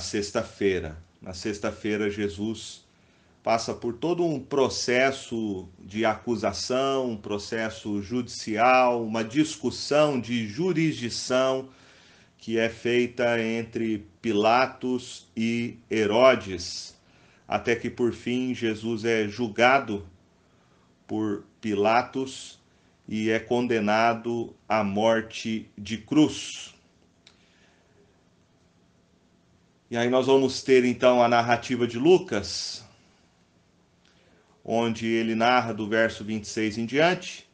sexta-feira. Na sexta-feira, Jesus passa por todo um processo de acusação, um processo judicial, uma discussão de jurisdição que é feita entre Pilatos e Herodes, até que por fim Jesus é julgado por Pilatos e é condenado à morte de cruz. E aí nós vamos ter então a narrativa de Lucas, onde ele narra do verso 26 em diante,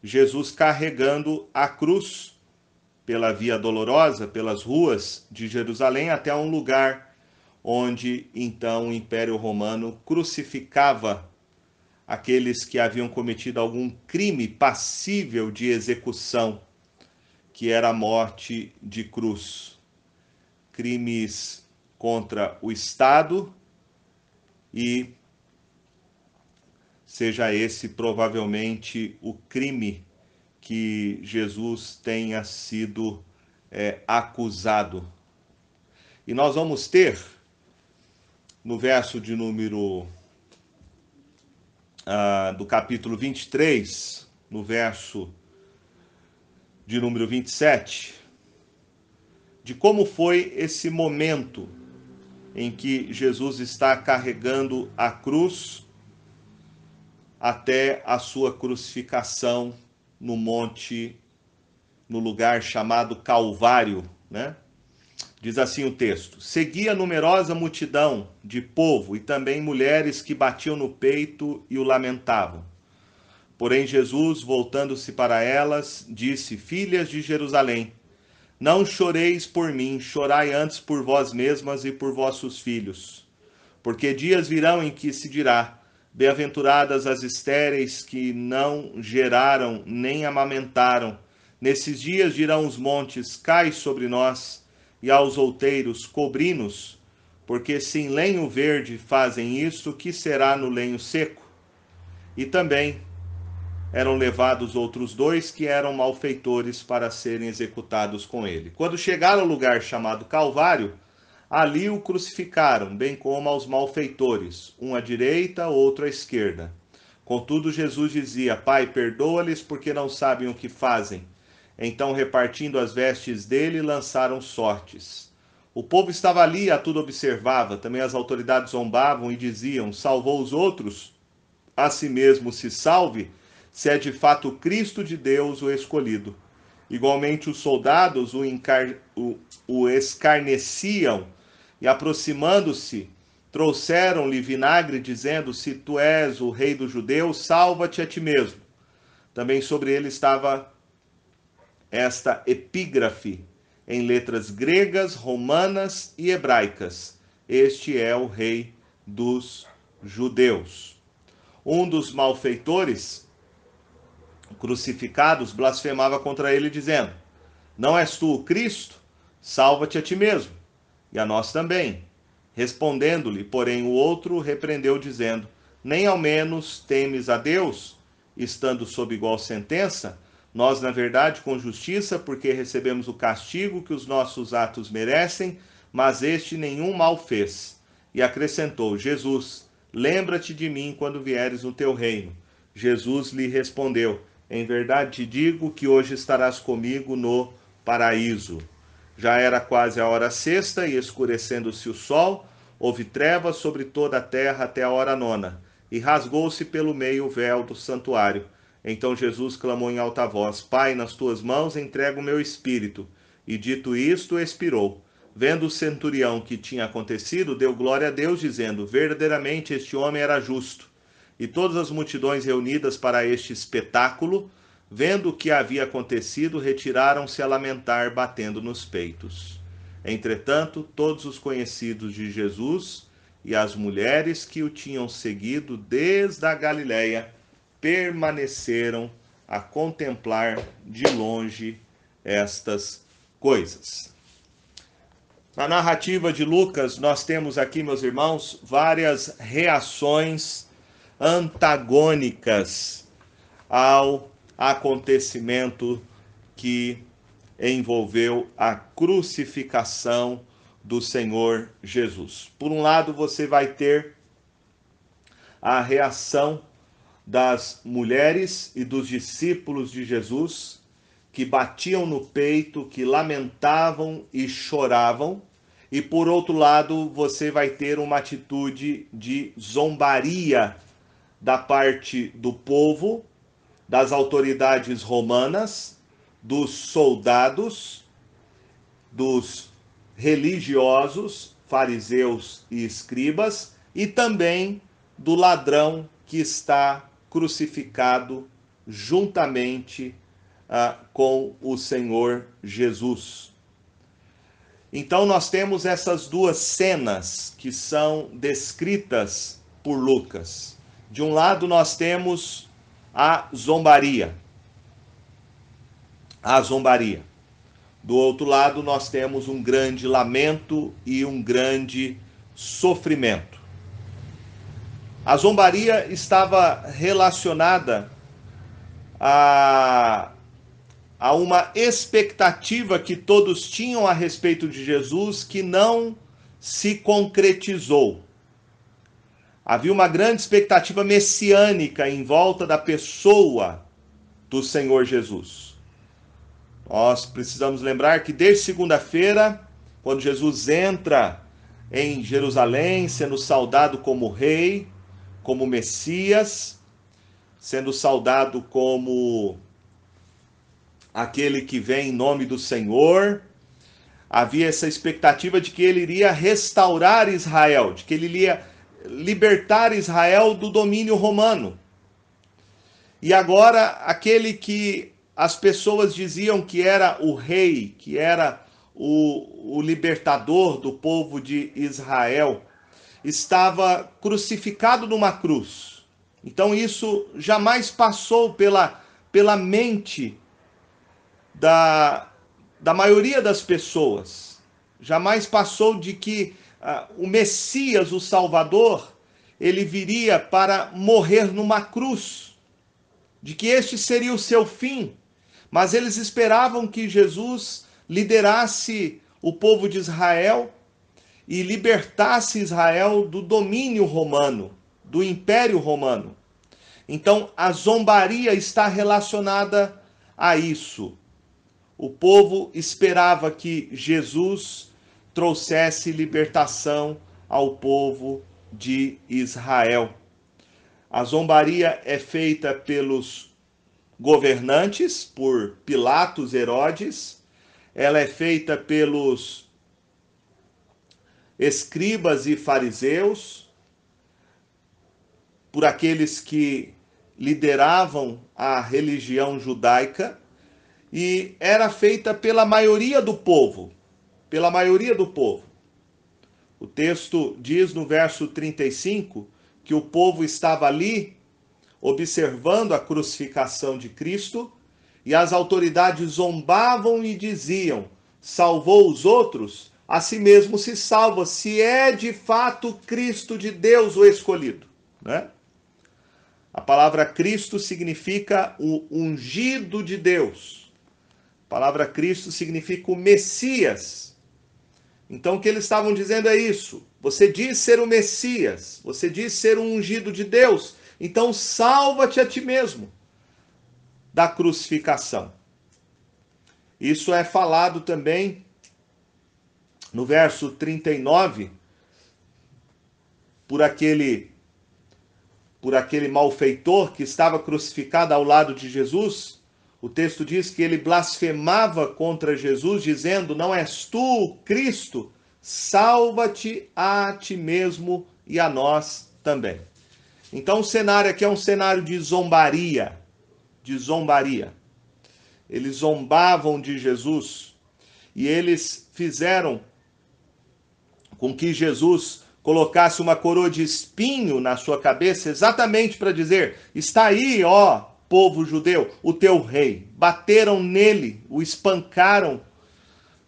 Jesus carregando a cruz pela via dolorosa, pelas ruas de Jerusalém, até um lugar onde então o Império Romano crucificava aqueles que haviam cometido algum crime passível de execução, que era a morte de cruz. Crimes contra o Estado e seja esse provavelmente o crime que Jesus tenha sido é, acusado. E nós vamos ter, no verso de número uh, do capítulo 23, no verso de número 27, de como foi esse momento em que Jesus está carregando a cruz até a sua crucificação no monte, no lugar chamado Calvário, né? Diz assim o texto: Seguia numerosa multidão de povo e também mulheres que batiam no peito e o lamentavam. Porém, Jesus, voltando-se para elas, disse: Filhas de Jerusalém, não choreis por mim, chorai antes por vós mesmas e por vossos filhos. Porque dias virão em que se dirá: Bem-aventuradas as estéreis que não geraram nem amamentaram. Nesses dias dirão os montes: Cai sobre nós, e aos outeiros: Cobri-nos. Porque se em lenho verde fazem isso, que será no lenho seco? E também eram levados outros dois que eram malfeitores para serem executados com ele. Quando chegaram ao lugar chamado Calvário, Ali o crucificaram, bem como aos malfeitores, um à direita, outro à esquerda. Contudo, Jesus dizia: Pai, perdoa-lhes, porque não sabem o que fazem. Então, repartindo as vestes dele, lançaram sortes. O povo estava ali, a tudo observava. Também as autoridades zombavam e diziam: Salvou os outros, a si mesmo se salve, se é de fato Cristo de Deus o escolhido. Igualmente, os soldados o, encar... o, o escarneciam e aproximando-se, trouxeram-lhe vinagre, dizendo: Se tu és o rei dos judeus, salva-te a ti mesmo. Também sobre ele estava esta epígrafe em letras gregas, romanas e hebraicas: Este é o rei dos judeus. Um dos malfeitores crucificados blasfemava contra ele, dizendo: Não és tu o Cristo? Salva-te a ti mesmo e a nós também. Respondendo-lhe, porém, o outro repreendeu, dizendo: Nem ao menos temes a Deus, estando sob igual sentença? Nós, na verdade, com justiça, porque recebemos o castigo que os nossos atos merecem, mas este nenhum mal fez. E acrescentou: Jesus, lembra-te de mim quando vieres no teu reino. Jesus lhe respondeu: Em verdade te digo que hoje estarás comigo no paraíso. Já era quase a hora sexta e escurecendo-se o sol, houve trevas sobre toda a terra até a hora nona, e rasgou-se pelo meio o véu do santuário. Então Jesus clamou em alta voz: Pai, nas tuas mãos entrego o meu espírito. E dito isto, expirou. Vendo o centurião que tinha acontecido, deu glória a Deus, dizendo: Verdadeiramente este homem era justo. E todas as multidões reunidas para este espetáculo Vendo o que havia acontecido, retiraram-se a lamentar, batendo nos peitos. Entretanto, todos os conhecidos de Jesus e as mulheres que o tinham seguido desde a Galiléia permaneceram a contemplar de longe estas coisas. Na narrativa de Lucas, nós temos aqui, meus irmãos, várias reações antagônicas ao acontecimento que envolveu a crucificação do Senhor Jesus. Por um lado, você vai ter a reação das mulheres e dos discípulos de Jesus que batiam no peito, que lamentavam e choravam. E por outro lado, você vai ter uma atitude de zombaria da parte do povo, das autoridades romanas, dos soldados, dos religiosos, fariseus e escribas, e também do ladrão que está crucificado juntamente ah, com o Senhor Jesus. Então, nós temos essas duas cenas que são descritas por Lucas. De um lado, nós temos a zombaria. A zombaria. Do outro lado, nós temos um grande lamento e um grande sofrimento. A zombaria estava relacionada a, a uma expectativa que todos tinham a respeito de Jesus que não se concretizou. Havia uma grande expectativa messiânica em volta da pessoa do Senhor Jesus. Nós precisamos lembrar que desde segunda-feira, quando Jesus entra em Jerusalém, sendo saudado como rei, como Messias, sendo saudado como aquele que vem em nome do Senhor, havia essa expectativa de que ele iria restaurar Israel, de que ele iria libertar Israel do domínio romano. E agora, aquele que as pessoas diziam que era o rei, que era o, o libertador do povo de Israel, estava crucificado numa cruz. Então, isso jamais passou pela, pela mente da, da maioria das pessoas. Jamais passou de que o Messias, o Salvador, ele viria para morrer numa cruz, de que este seria o seu fim. Mas eles esperavam que Jesus liderasse o povo de Israel e libertasse Israel do domínio romano, do império romano. Então, a zombaria está relacionada a isso. O povo esperava que Jesus trouxesse libertação ao povo de Israel. A zombaria é feita pelos governantes, por Pilatos, Herodes, ela é feita pelos escribas e fariseus, por aqueles que lideravam a religião judaica, e era feita pela maioria do povo, pela maioria do povo. O texto diz no verso 35 que o povo estava ali observando a crucificação de Cristo e as autoridades zombavam e diziam: salvou os outros, a si mesmo se salva, se é de fato Cristo de Deus o escolhido. Né? A palavra Cristo significa o ungido de Deus. A palavra Cristo significa o Messias. Então o que eles estavam dizendo é isso. Você diz ser o Messias, você diz ser um ungido de Deus, então salva-te a ti mesmo da crucificação. Isso é falado também no verso 39 por aquele por aquele malfeitor que estava crucificado ao lado de Jesus. O texto diz que ele blasfemava contra Jesus, dizendo: Não és tu, Cristo, salva-te a ti mesmo e a nós também. Então o cenário aqui é um cenário de zombaria, de zombaria. Eles zombavam de Jesus e eles fizeram com que Jesus colocasse uma coroa de espinho na sua cabeça, exatamente para dizer: está aí, ó povo judeu, o teu rei. Bateram nele, o espancaram,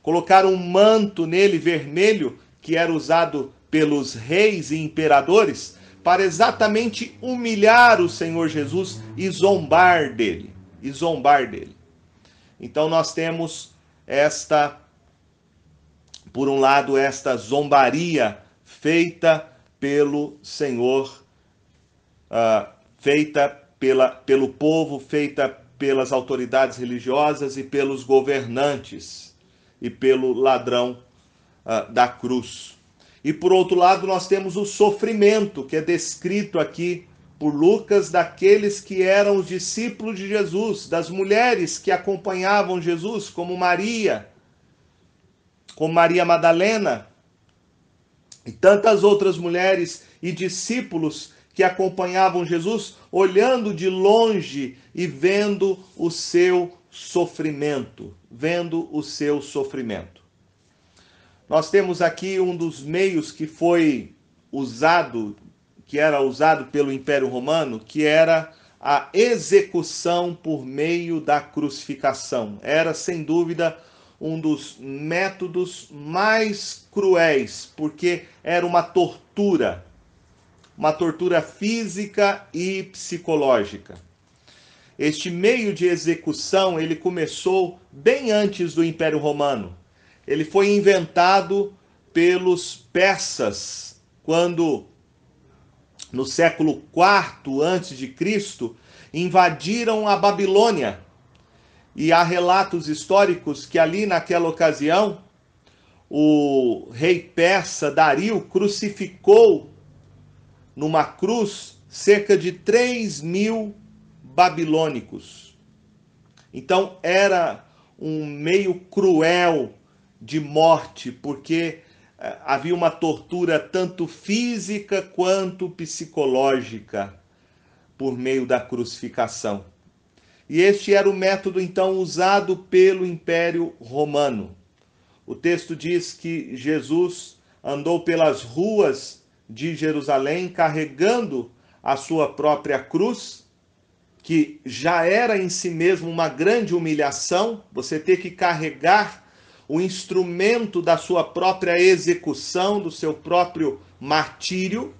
colocaram um manto nele vermelho, que era usado pelos reis e imperadores, para exatamente humilhar o Senhor Jesus e zombar dele, e zombar dele. Então nós temos esta por um lado, esta zombaria feita pelo Senhor, uh, feita pela, pelo povo, feita pelas autoridades religiosas e pelos governantes e pelo ladrão uh, da cruz. E por outro lado, nós temos o sofrimento que é descrito aqui por Lucas daqueles que eram os discípulos de Jesus, das mulheres que acompanhavam Jesus, como Maria, como Maria Madalena e tantas outras mulheres e discípulos que acompanhavam Jesus, olhando de longe e vendo o seu sofrimento, vendo o seu sofrimento. Nós temos aqui um dos meios que foi usado, que era usado pelo Império Romano, que era a execução por meio da crucificação. Era sem dúvida um dos métodos mais cruéis, porque era uma tortura uma tortura física e psicológica. Este meio de execução, ele começou bem antes do Império Romano. Ele foi inventado pelos persas, quando no século IV antes de Cristo invadiram a Babilônia. E há relatos históricos que ali naquela ocasião o rei persa Dario crucificou numa cruz cerca de 3 mil babilônicos. Então era um meio cruel de morte, porque eh, havia uma tortura tanto física quanto psicológica por meio da crucificação. E este era o método então usado pelo Império Romano. O texto diz que Jesus andou pelas ruas de Jerusalém carregando a sua própria cruz, que já era em si mesmo uma grande humilhação, você ter que carregar o instrumento da sua própria execução, do seu próprio martírio,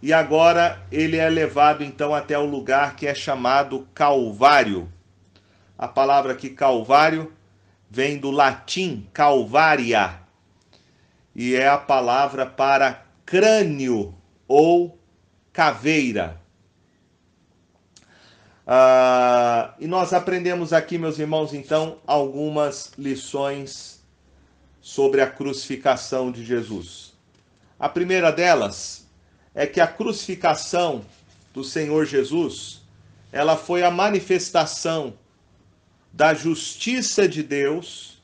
e agora ele é levado então até o lugar que é chamado Calvário. A palavra aqui Calvário vem do latim calvaria e é a palavra para crânio ou caveira. Ah, e nós aprendemos aqui, meus irmãos, então, algumas lições sobre a crucificação de Jesus. A primeira delas é que a crucificação do Senhor Jesus, ela foi a manifestação da justiça de Deus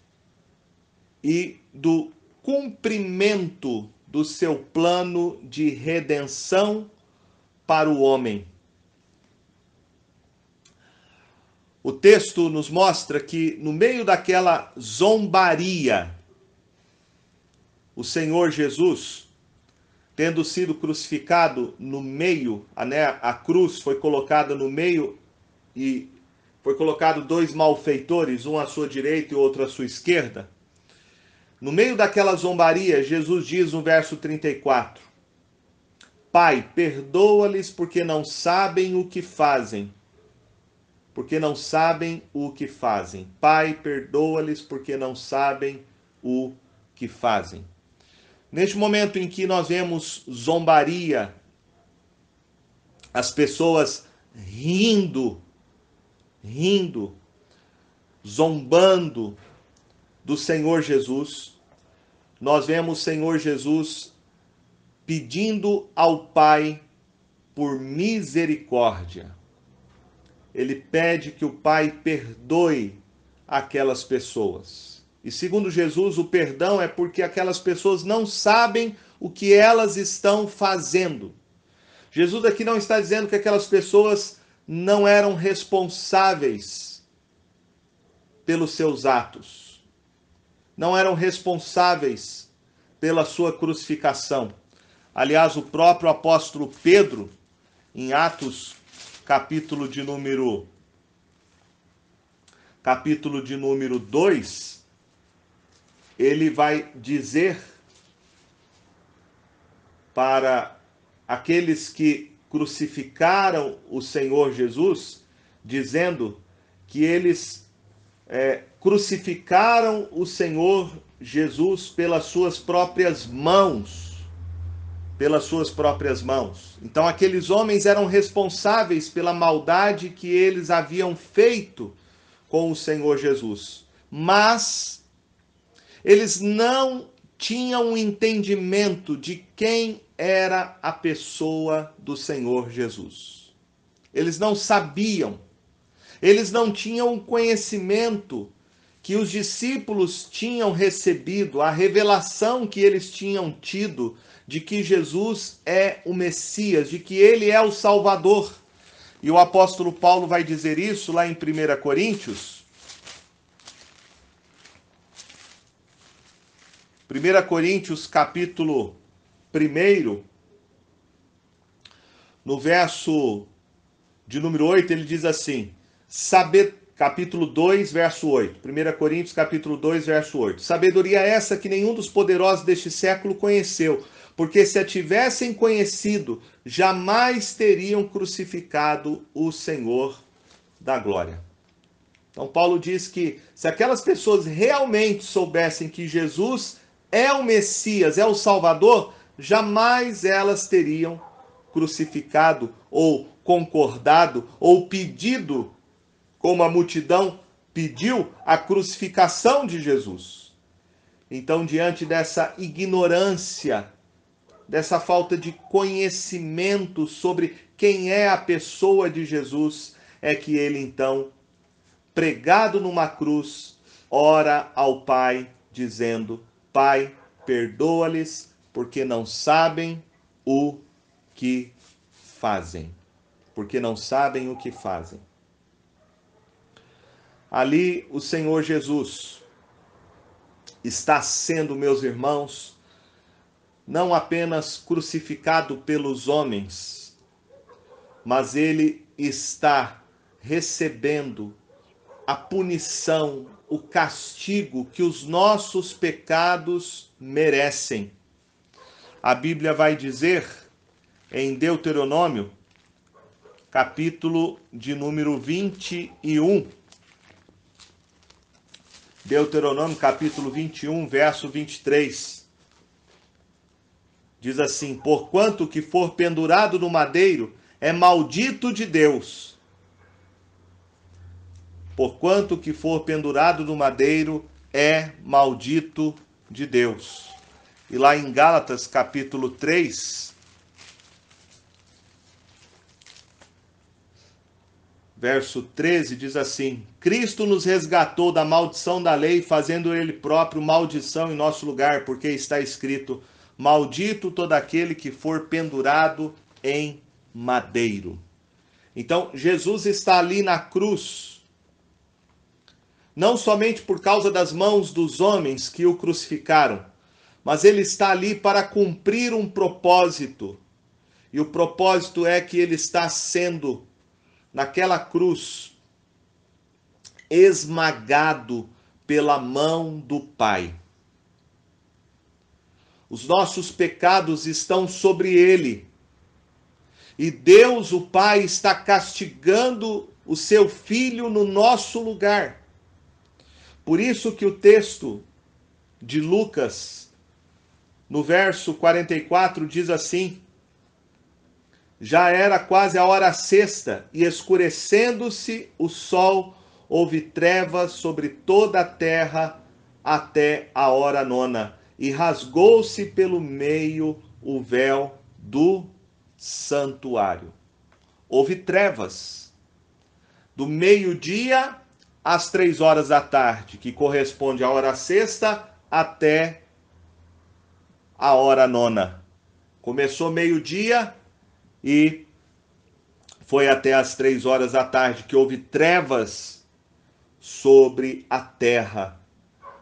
e do cumprimento do seu plano de redenção para o homem. O texto nos mostra que, no meio daquela zombaria, o Senhor Jesus, tendo sido crucificado no meio, a, né, a cruz foi colocada no meio e foi colocado dois malfeitores, um à sua direita e outro à sua esquerda. No meio daquela zombaria, Jesus diz no verso 34: Pai, perdoa-lhes porque não sabem o que fazem. Porque não sabem o que fazem. Pai, perdoa-lhes porque não sabem o que fazem. Neste momento em que nós vemos zombaria, as pessoas rindo, rindo, zombando do Senhor Jesus, nós vemos Senhor Jesus pedindo ao Pai por misericórdia. Ele pede que o Pai perdoe aquelas pessoas. E segundo Jesus, o perdão é porque aquelas pessoas não sabem o que elas estão fazendo. Jesus aqui não está dizendo que aquelas pessoas não eram responsáveis pelos seus atos não eram responsáveis pela sua crucificação. Aliás, o próprio apóstolo Pedro, em Atos, capítulo de número capítulo de número 2, ele vai dizer para aqueles que crucificaram o Senhor Jesus, dizendo que eles é, crucificaram o Senhor Jesus pelas suas próprias mãos. Pelas suas próprias mãos. Então, aqueles homens eram responsáveis pela maldade que eles haviam feito com o Senhor Jesus. Mas eles não tinham um entendimento de quem era a pessoa do Senhor Jesus. Eles não sabiam, eles não tinham o conhecimento que os discípulos tinham recebido, a revelação que eles tinham tido de que Jesus é o Messias, de que ele é o Salvador. E o apóstolo Paulo vai dizer isso lá em 1 Coríntios. 1 Coríntios, capítulo 1, no verso de número 8, ele diz assim: Saber capítulo 2, verso 8. 1 Coríntios, capítulo 2, verso 8. Sabedoria essa que nenhum dos poderosos deste século conheceu, porque se a tivessem conhecido, jamais teriam crucificado o Senhor da glória. Então, Paulo diz que se aquelas pessoas realmente soubessem que Jesus é o Messias, é o Salvador, jamais elas teriam crucificado ou concordado ou pedido como a multidão pediu a crucificação de Jesus. Então, diante dessa ignorância, dessa falta de conhecimento sobre quem é a pessoa de Jesus, é que ele então, pregado numa cruz, ora ao Pai, dizendo: Pai, perdoa-lhes, porque não sabem o que fazem. Porque não sabem o que fazem. Ali o Senhor Jesus está sendo, meus irmãos, não apenas crucificado pelos homens, mas ele está recebendo a punição, o castigo que os nossos pecados merecem. A Bíblia vai dizer em Deuteronômio, capítulo de número 21, Deuteronômio capítulo 21, verso 23. Diz assim: Porquanto que for pendurado no madeiro é maldito de Deus. Porquanto que for pendurado no madeiro é maldito de Deus. E lá em Gálatas capítulo 3, verso 13 diz assim: Cristo nos resgatou da maldição da lei, fazendo ele próprio maldição em nosso lugar, porque está escrito: Maldito todo aquele que for pendurado em madeiro. Então, Jesus está ali na cruz, não somente por causa das mãos dos homens que o crucificaram, mas ele está ali para cumprir um propósito. E o propósito é que ele está sendo naquela cruz, esmagado pela mão do Pai. Os nossos pecados estão sobre ele. E Deus, o Pai, está castigando o seu filho no nosso lugar. Por isso que o texto de Lucas, no verso 44, diz assim: já era quase a hora sexta, e escurecendo-se o sol, houve trevas sobre toda a terra até a hora nona, e rasgou-se pelo meio o véu do santuário. Houve trevas do meio-dia às três horas da tarde, que corresponde à hora sexta até a hora nona. Começou meio-dia, e foi até as três horas da tarde que houve trevas sobre a terra.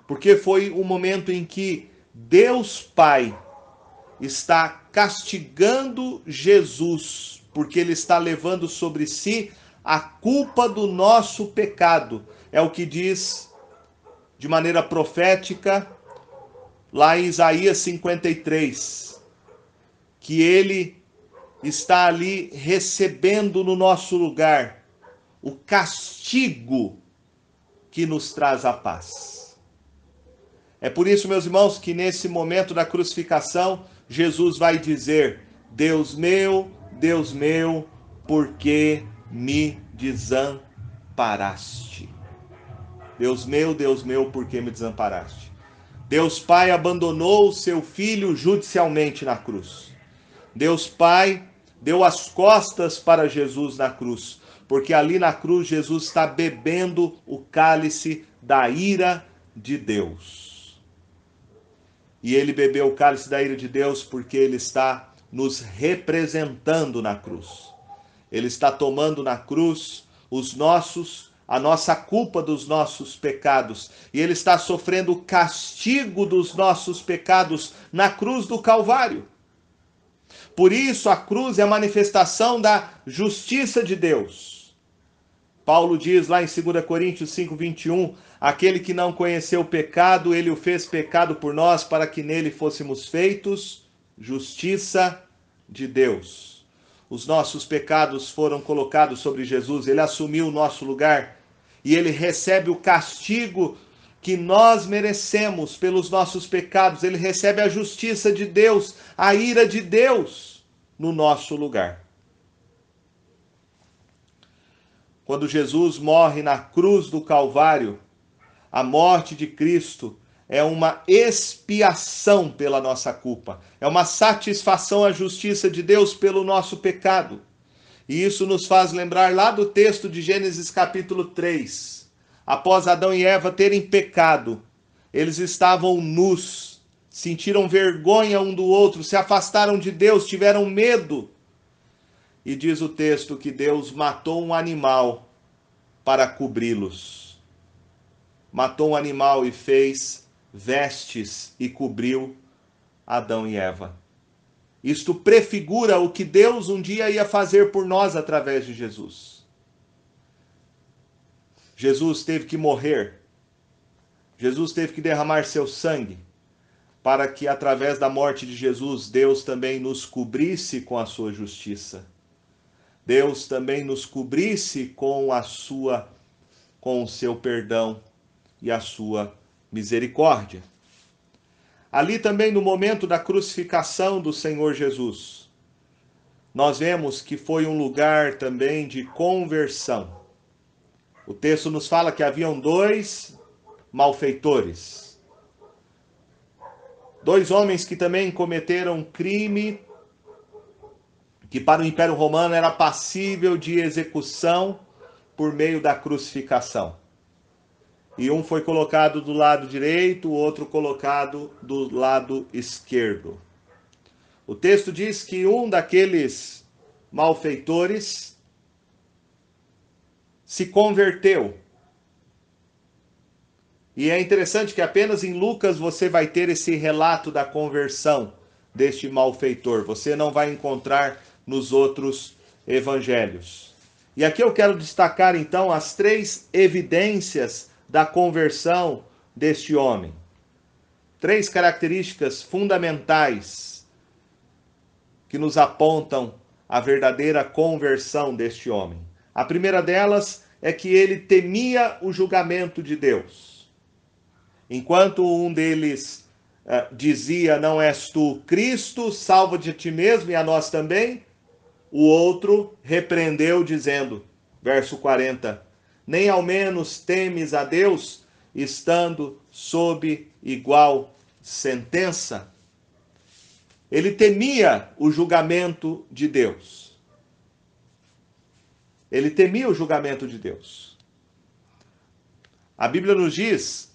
Porque foi o momento em que Deus Pai está castigando Jesus, porque ele está levando sobre si a culpa do nosso pecado. É o que diz de maneira profética lá em Isaías 53, que ele está ali recebendo no nosso lugar o castigo que nos traz a paz. É por isso, meus irmãos, que nesse momento da crucificação, Jesus vai dizer: Deus meu, Deus meu, por que me desamparaste? Deus meu, Deus meu, por que me desamparaste? Deus Pai abandonou o seu filho judicialmente na cruz. Deus Pai deu as costas para Jesus na cruz, porque ali na cruz Jesus está bebendo o cálice da ira de Deus. E ele bebeu o cálice da ira de Deus porque ele está nos representando na cruz. Ele está tomando na cruz os nossos a nossa culpa dos nossos pecados, e ele está sofrendo o castigo dos nossos pecados na cruz do Calvário. Por isso, a cruz é a manifestação da justiça de Deus. Paulo diz lá em 2 Coríntios 5, 21, aquele que não conheceu o pecado, ele o fez pecado por nós, para que nele fôssemos feitos justiça de Deus. Os nossos pecados foram colocados sobre Jesus, ele assumiu o nosso lugar e ele recebe o castigo que nós merecemos pelos nossos pecados, ele recebe a justiça de Deus, a ira de Deus no nosso lugar. Quando Jesus morre na cruz do Calvário, a morte de Cristo é uma expiação pela nossa culpa, é uma satisfação à justiça de Deus pelo nosso pecado. E isso nos faz lembrar lá do texto de Gênesis capítulo 3. Após Adão e Eva terem pecado, eles estavam nus, sentiram vergonha um do outro, se afastaram de Deus, tiveram medo. E diz o texto que Deus matou um animal para cobri-los. Matou um animal e fez vestes e cobriu Adão e Eva. Isto prefigura o que Deus um dia ia fazer por nós através de Jesus. Jesus teve que morrer. Jesus teve que derramar seu sangue para que através da morte de Jesus Deus também nos cobrisse com a sua justiça. Deus também nos cobrisse com a sua com o seu perdão e a sua misericórdia. Ali também no momento da crucificação do Senhor Jesus, nós vemos que foi um lugar também de conversão. O texto nos fala que haviam dois malfeitores. Dois homens que também cometeram crime que para o Império Romano era passível de execução por meio da crucificação e um foi colocado do lado direito, o outro colocado do lado esquerdo. O texto diz que um daqueles malfeitores se converteu. E é interessante que apenas em Lucas você vai ter esse relato da conversão deste malfeitor. Você não vai encontrar nos outros evangelhos. E aqui eu quero destacar então as três evidências da conversão deste homem. Três características fundamentais que nos apontam a verdadeira conversão deste homem. A primeira delas é que ele temia o julgamento de Deus. Enquanto um deles uh, dizia: Não és tu Cristo, salva de ti mesmo e a nós também, o outro repreendeu, dizendo, verso 40, nem ao menos temes a Deus, estando sob igual sentença? Ele temia o julgamento de Deus. Ele temia o julgamento de Deus. A Bíblia nos diz,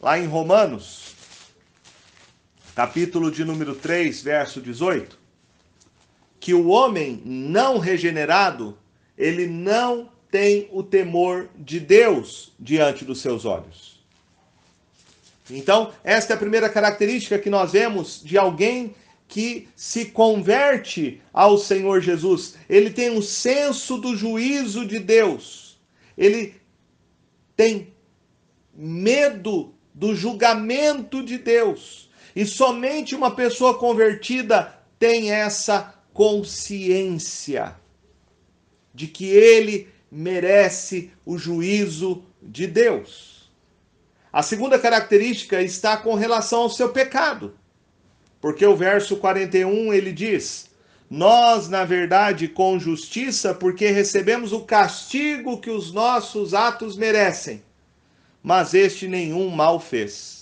lá em Romanos, capítulo de número 3, verso 18, que o homem não regenerado, ele não tem o temor de Deus diante dos seus olhos. Então, esta é a primeira característica que nós vemos de alguém que se converte ao Senhor Jesus. Ele tem um senso do juízo de Deus. Ele tem medo do julgamento de Deus. E somente uma pessoa convertida tem essa consciência de que ele merece o juízo de Deus. A segunda característica está com relação ao seu pecado. Porque o verso 41 ele diz: Nós, na verdade, com justiça, porque recebemos o castigo que os nossos atos merecem, mas este nenhum mal fez.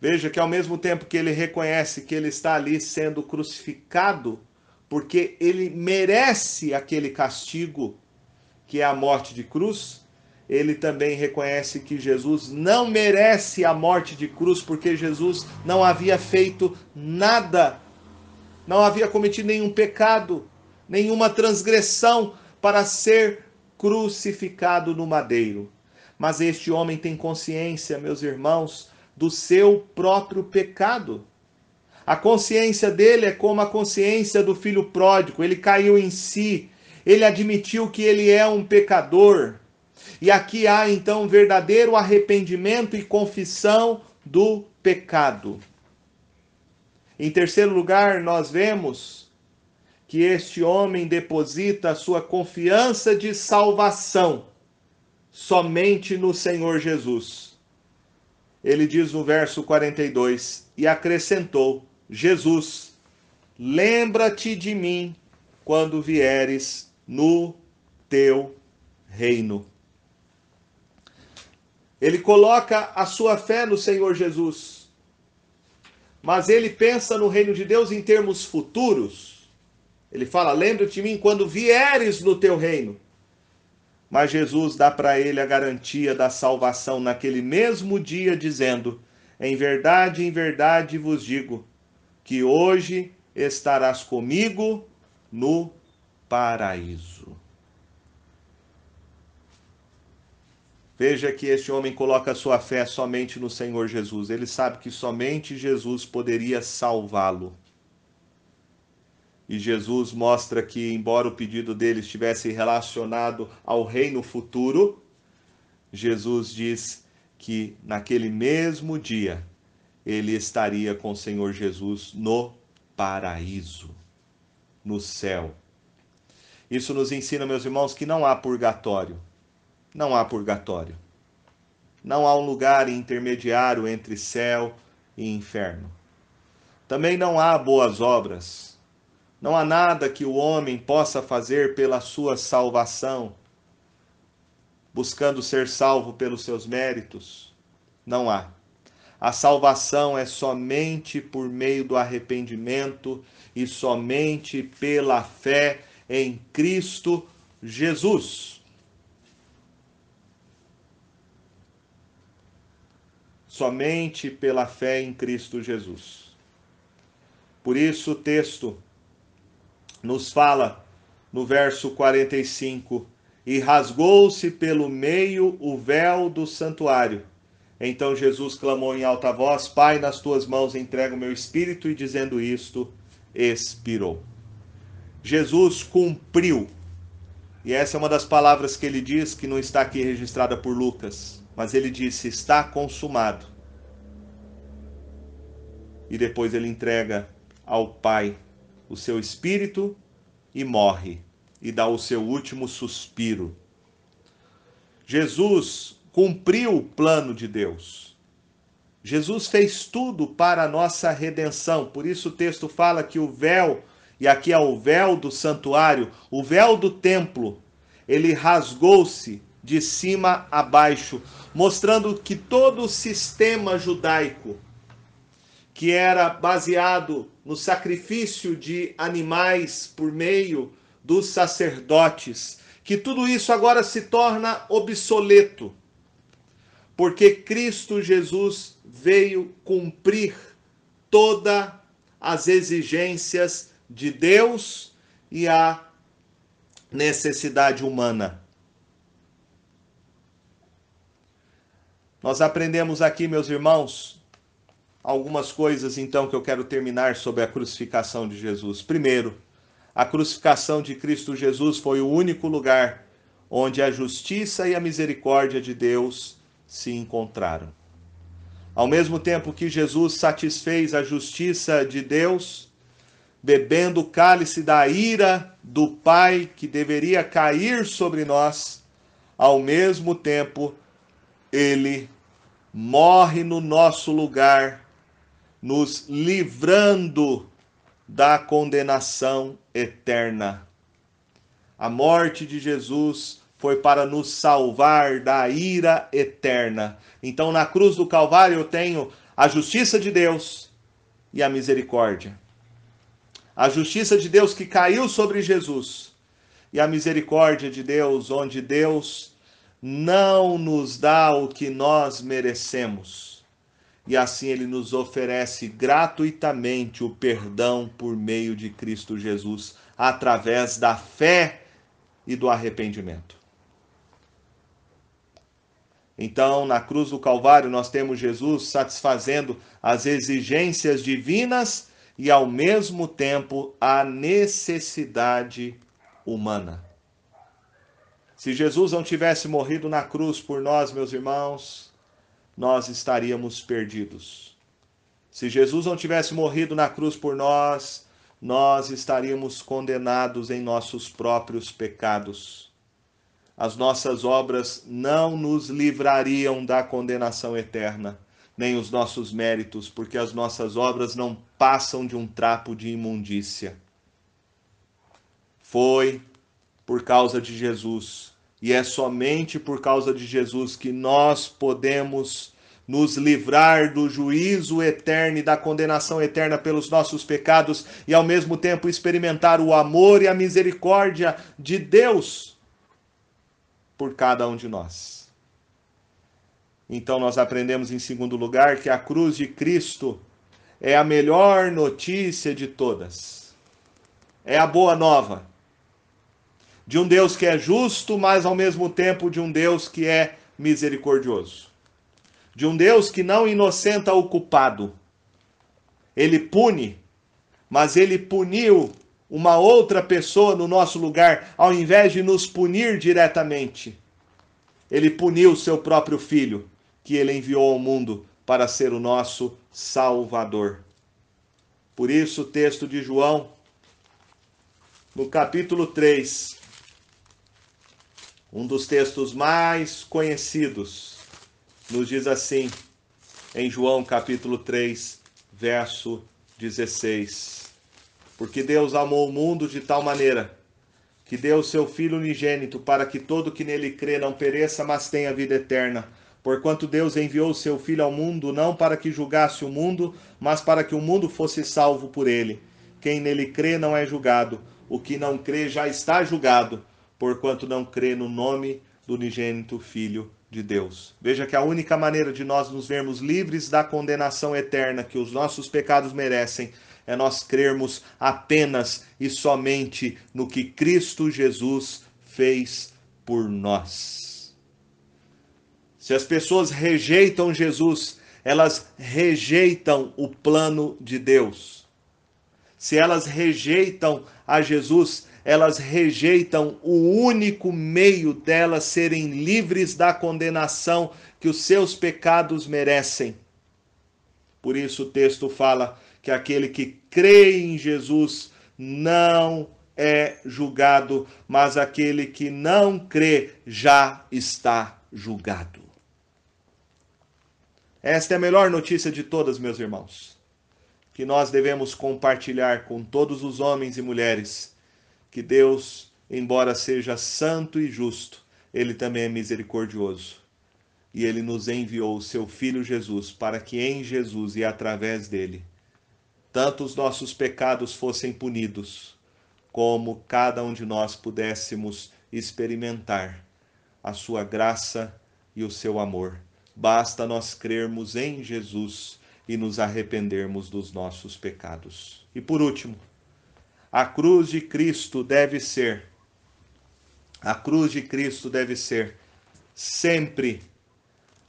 Veja que ao mesmo tempo que ele reconhece que ele está ali sendo crucificado, porque ele merece aquele castigo que é a morte de cruz, ele também reconhece que Jesus não merece a morte de cruz, porque Jesus não havia feito nada, não havia cometido nenhum pecado, nenhuma transgressão para ser crucificado no madeiro. Mas este homem tem consciência, meus irmãos, do seu próprio pecado. A consciência dele é como a consciência do filho pródigo, ele caiu em si, ele admitiu que ele é um pecador. E aqui há então verdadeiro arrependimento e confissão do pecado. Em terceiro lugar, nós vemos que este homem deposita a sua confiança de salvação somente no Senhor Jesus. Ele diz no verso 42: E acrescentou: Jesus, lembra-te de mim quando vieres no teu reino. Ele coloca a sua fé no Senhor Jesus, mas ele pensa no reino de Deus em termos futuros. Ele fala: lembra-te de mim quando vieres no teu reino. Mas Jesus dá para ele a garantia da salvação naquele mesmo dia, dizendo: Em verdade, em verdade vos digo, que hoje estarás comigo no paraíso. Veja que este homem coloca sua fé somente no Senhor Jesus. Ele sabe que somente Jesus poderia salvá-lo. E Jesus mostra que, embora o pedido dele estivesse relacionado ao reino futuro, Jesus diz que naquele mesmo dia ele estaria com o Senhor Jesus no paraíso, no céu. Isso nos ensina, meus irmãos, que não há purgatório. Não há purgatório. Não há um lugar intermediário entre céu e inferno. Também não há boas obras. Não há nada que o homem possa fazer pela sua salvação, buscando ser salvo pelos seus méritos. Não há. A salvação é somente por meio do arrependimento e somente pela fé em Cristo Jesus. Somente pela fé em Cristo Jesus. Por isso o texto nos fala no verso 45: E rasgou-se pelo meio o véu do santuário então Jesus clamou em alta voz: Pai, nas tuas mãos entrego o meu espírito, e dizendo isto, expirou. Jesus cumpriu. E essa é uma das palavras que ele diz que não está aqui registrada por Lucas, mas ele disse: Está consumado. E depois ele entrega ao Pai o seu espírito e morre, e dá o seu último suspiro. Jesus cumpriu o plano de Deus. Jesus fez tudo para a nossa redenção. Por isso o texto fala que o véu, e aqui é o véu do santuário, o véu do templo, ele rasgou-se de cima a baixo, mostrando que todo o sistema judaico, que era baseado no sacrifício de animais por meio dos sacerdotes, que tudo isso agora se torna obsoleto porque Cristo Jesus veio cumprir todas as exigências de Deus e a necessidade humana. Nós aprendemos aqui, meus irmãos, algumas coisas então que eu quero terminar sobre a crucificação de Jesus. Primeiro, a crucificação de Cristo Jesus foi o único lugar onde a justiça e a misericórdia de Deus se encontraram. Ao mesmo tempo que Jesus satisfez a justiça de Deus, bebendo o cálice da ira do Pai que deveria cair sobre nós, ao mesmo tempo, ele morre no nosso lugar, nos livrando da condenação eterna. A morte de Jesus foi para nos salvar da ira eterna. Então, na cruz do Calvário, eu tenho a justiça de Deus e a misericórdia. A justiça de Deus que caiu sobre Jesus e a misericórdia de Deus, onde Deus não nos dá o que nós merecemos. E assim ele nos oferece gratuitamente o perdão por meio de Cristo Jesus, através da fé e do arrependimento. Então, na cruz do Calvário, nós temos Jesus satisfazendo as exigências divinas e, ao mesmo tempo, a necessidade humana. Se Jesus não tivesse morrido na cruz por nós, meus irmãos, nós estaríamos perdidos. Se Jesus não tivesse morrido na cruz por nós, nós estaríamos condenados em nossos próprios pecados. As nossas obras não nos livrariam da condenação eterna, nem os nossos méritos, porque as nossas obras não passam de um trapo de imundícia. Foi por causa de Jesus. E é somente por causa de Jesus que nós podemos nos livrar do juízo eterno e da condenação eterna pelos nossos pecados e ao mesmo tempo experimentar o amor e a misericórdia de Deus por cada um de nós. Então nós aprendemos em segundo lugar que a cruz de Cristo é a melhor notícia de todas. É a boa nova de um Deus que é justo, mas ao mesmo tempo de um Deus que é misericordioso. De um Deus que não inocenta o culpado. Ele pune, mas ele puniu uma outra pessoa no nosso lugar, ao invés de nos punir diretamente. Ele puniu seu próprio filho, que ele enviou ao mundo para ser o nosso Salvador. Por isso, o texto de João, no capítulo 3, um dos textos mais conhecidos, nos diz assim, em João capítulo 3, verso 16: Porque Deus amou o mundo de tal maneira que deu o seu Filho unigênito para que todo que nele crê não pereça, mas tenha vida eterna. Porquanto Deus enviou o seu Filho ao mundo não para que julgasse o mundo, mas para que o mundo fosse salvo por ele. Quem nele crê não é julgado, o que não crê já está julgado porquanto não crê no nome do unigênito Filho de Deus. Veja que a única maneira de nós nos vermos livres da condenação eterna que os nossos pecados merecem é nós crermos apenas e somente no que Cristo Jesus fez por nós. Se as pessoas rejeitam Jesus, elas rejeitam o plano de Deus. Se elas rejeitam a Jesus, elas rejeitam o único meio delas serem livres da condenação que os seus pecados merecem. Por isso o texto fala que aquele que crê em Jesus não é julgado, mas aquele que não crê já está julgado. Esta é a melhor notícia de todas, meus irmãos, que nós devemos compartilhar com todos os homens e mulheres que Deus, embora seja santo e justo, ele também é misericordioso. E ele nos enviou o seu filho Jesus para que em Jesus e através dele tanto os nossos pecados fossem punidos, como cada um de nós pudéssemos experimentar a sua graça e o seu amor. Basta nós crermos em Jesus e nos arrependermos dos nossos pecados. E por último, a cruz de Cristo deve ser, a cruz de Cristo deve ser sempre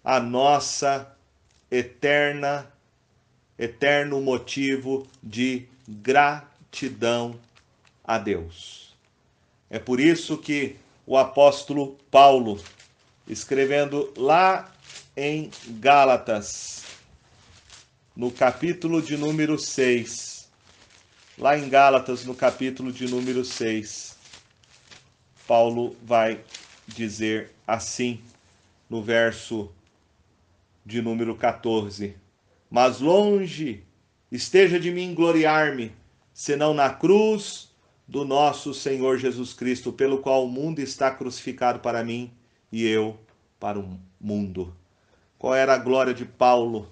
a nossa eterna, eterno motivo de gratidão a Deus. É por isso que o apóstolo Paulo, escrevendo lá em Gálatas, no capítulo de número 6, Lá em Gálatas, no capítulo de número 6, Paulo vai dizer assim no verso de número 14: Mas longe esteja de mim gloriar-me, senão na cruz do nosso Senhor Jesus Cristo, pelo qual o mundo está crucificado para mim e eu para o mundo. Qual era a glória de Paulo?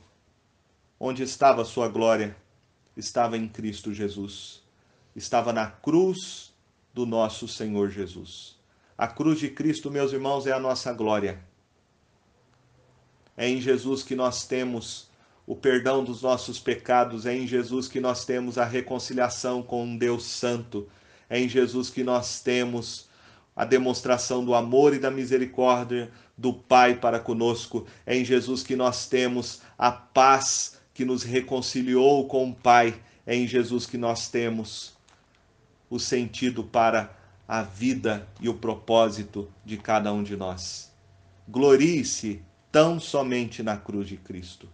Onde estava a sua glória? Estava em Cristo Jesus. Estava na cruz do nosso Senhor Jesus. A cruz de Cristo, meus irmãos, é a nossa glória. É em Jesus que nós temos o perdão dos nossos pecados, é em Jesus que nós temos a reconciliação com Deus Santo, é em Jesus que nós temos a demonstração do amor e da misericórdia do Pai para conosco, é em Jesus que nós temos a paz que nos reconciliou com o Pai, é em Jesus que nós temos o sentido para a vida e o propósito de cada um de nós. Glorie-se tão somente na cruz de Cristo.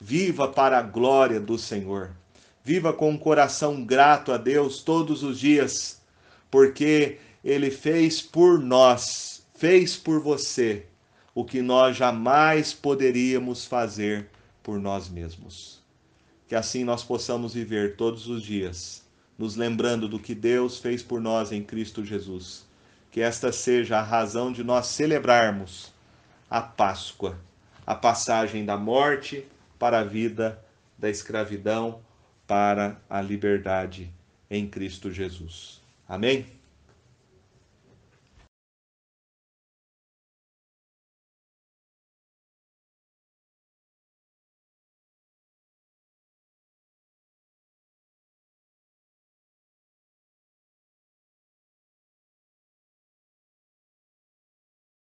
Viva para a glória do Senhor. Viva com um coração grato a Deus todos os dias, porque Ele fez por nós, fez por você, o que nós jamais poderíamos fazer por nós mesmos. Que assim nós possamos viver todos os dias, nos lembrando do que Deus fez por nós em Cristo Jesus. Que esta seja a razão de nós celebrarmos a Páscoa, a passagem da morte para a vida, da escravidão para a liberdade em Cristo Jesus. Amém?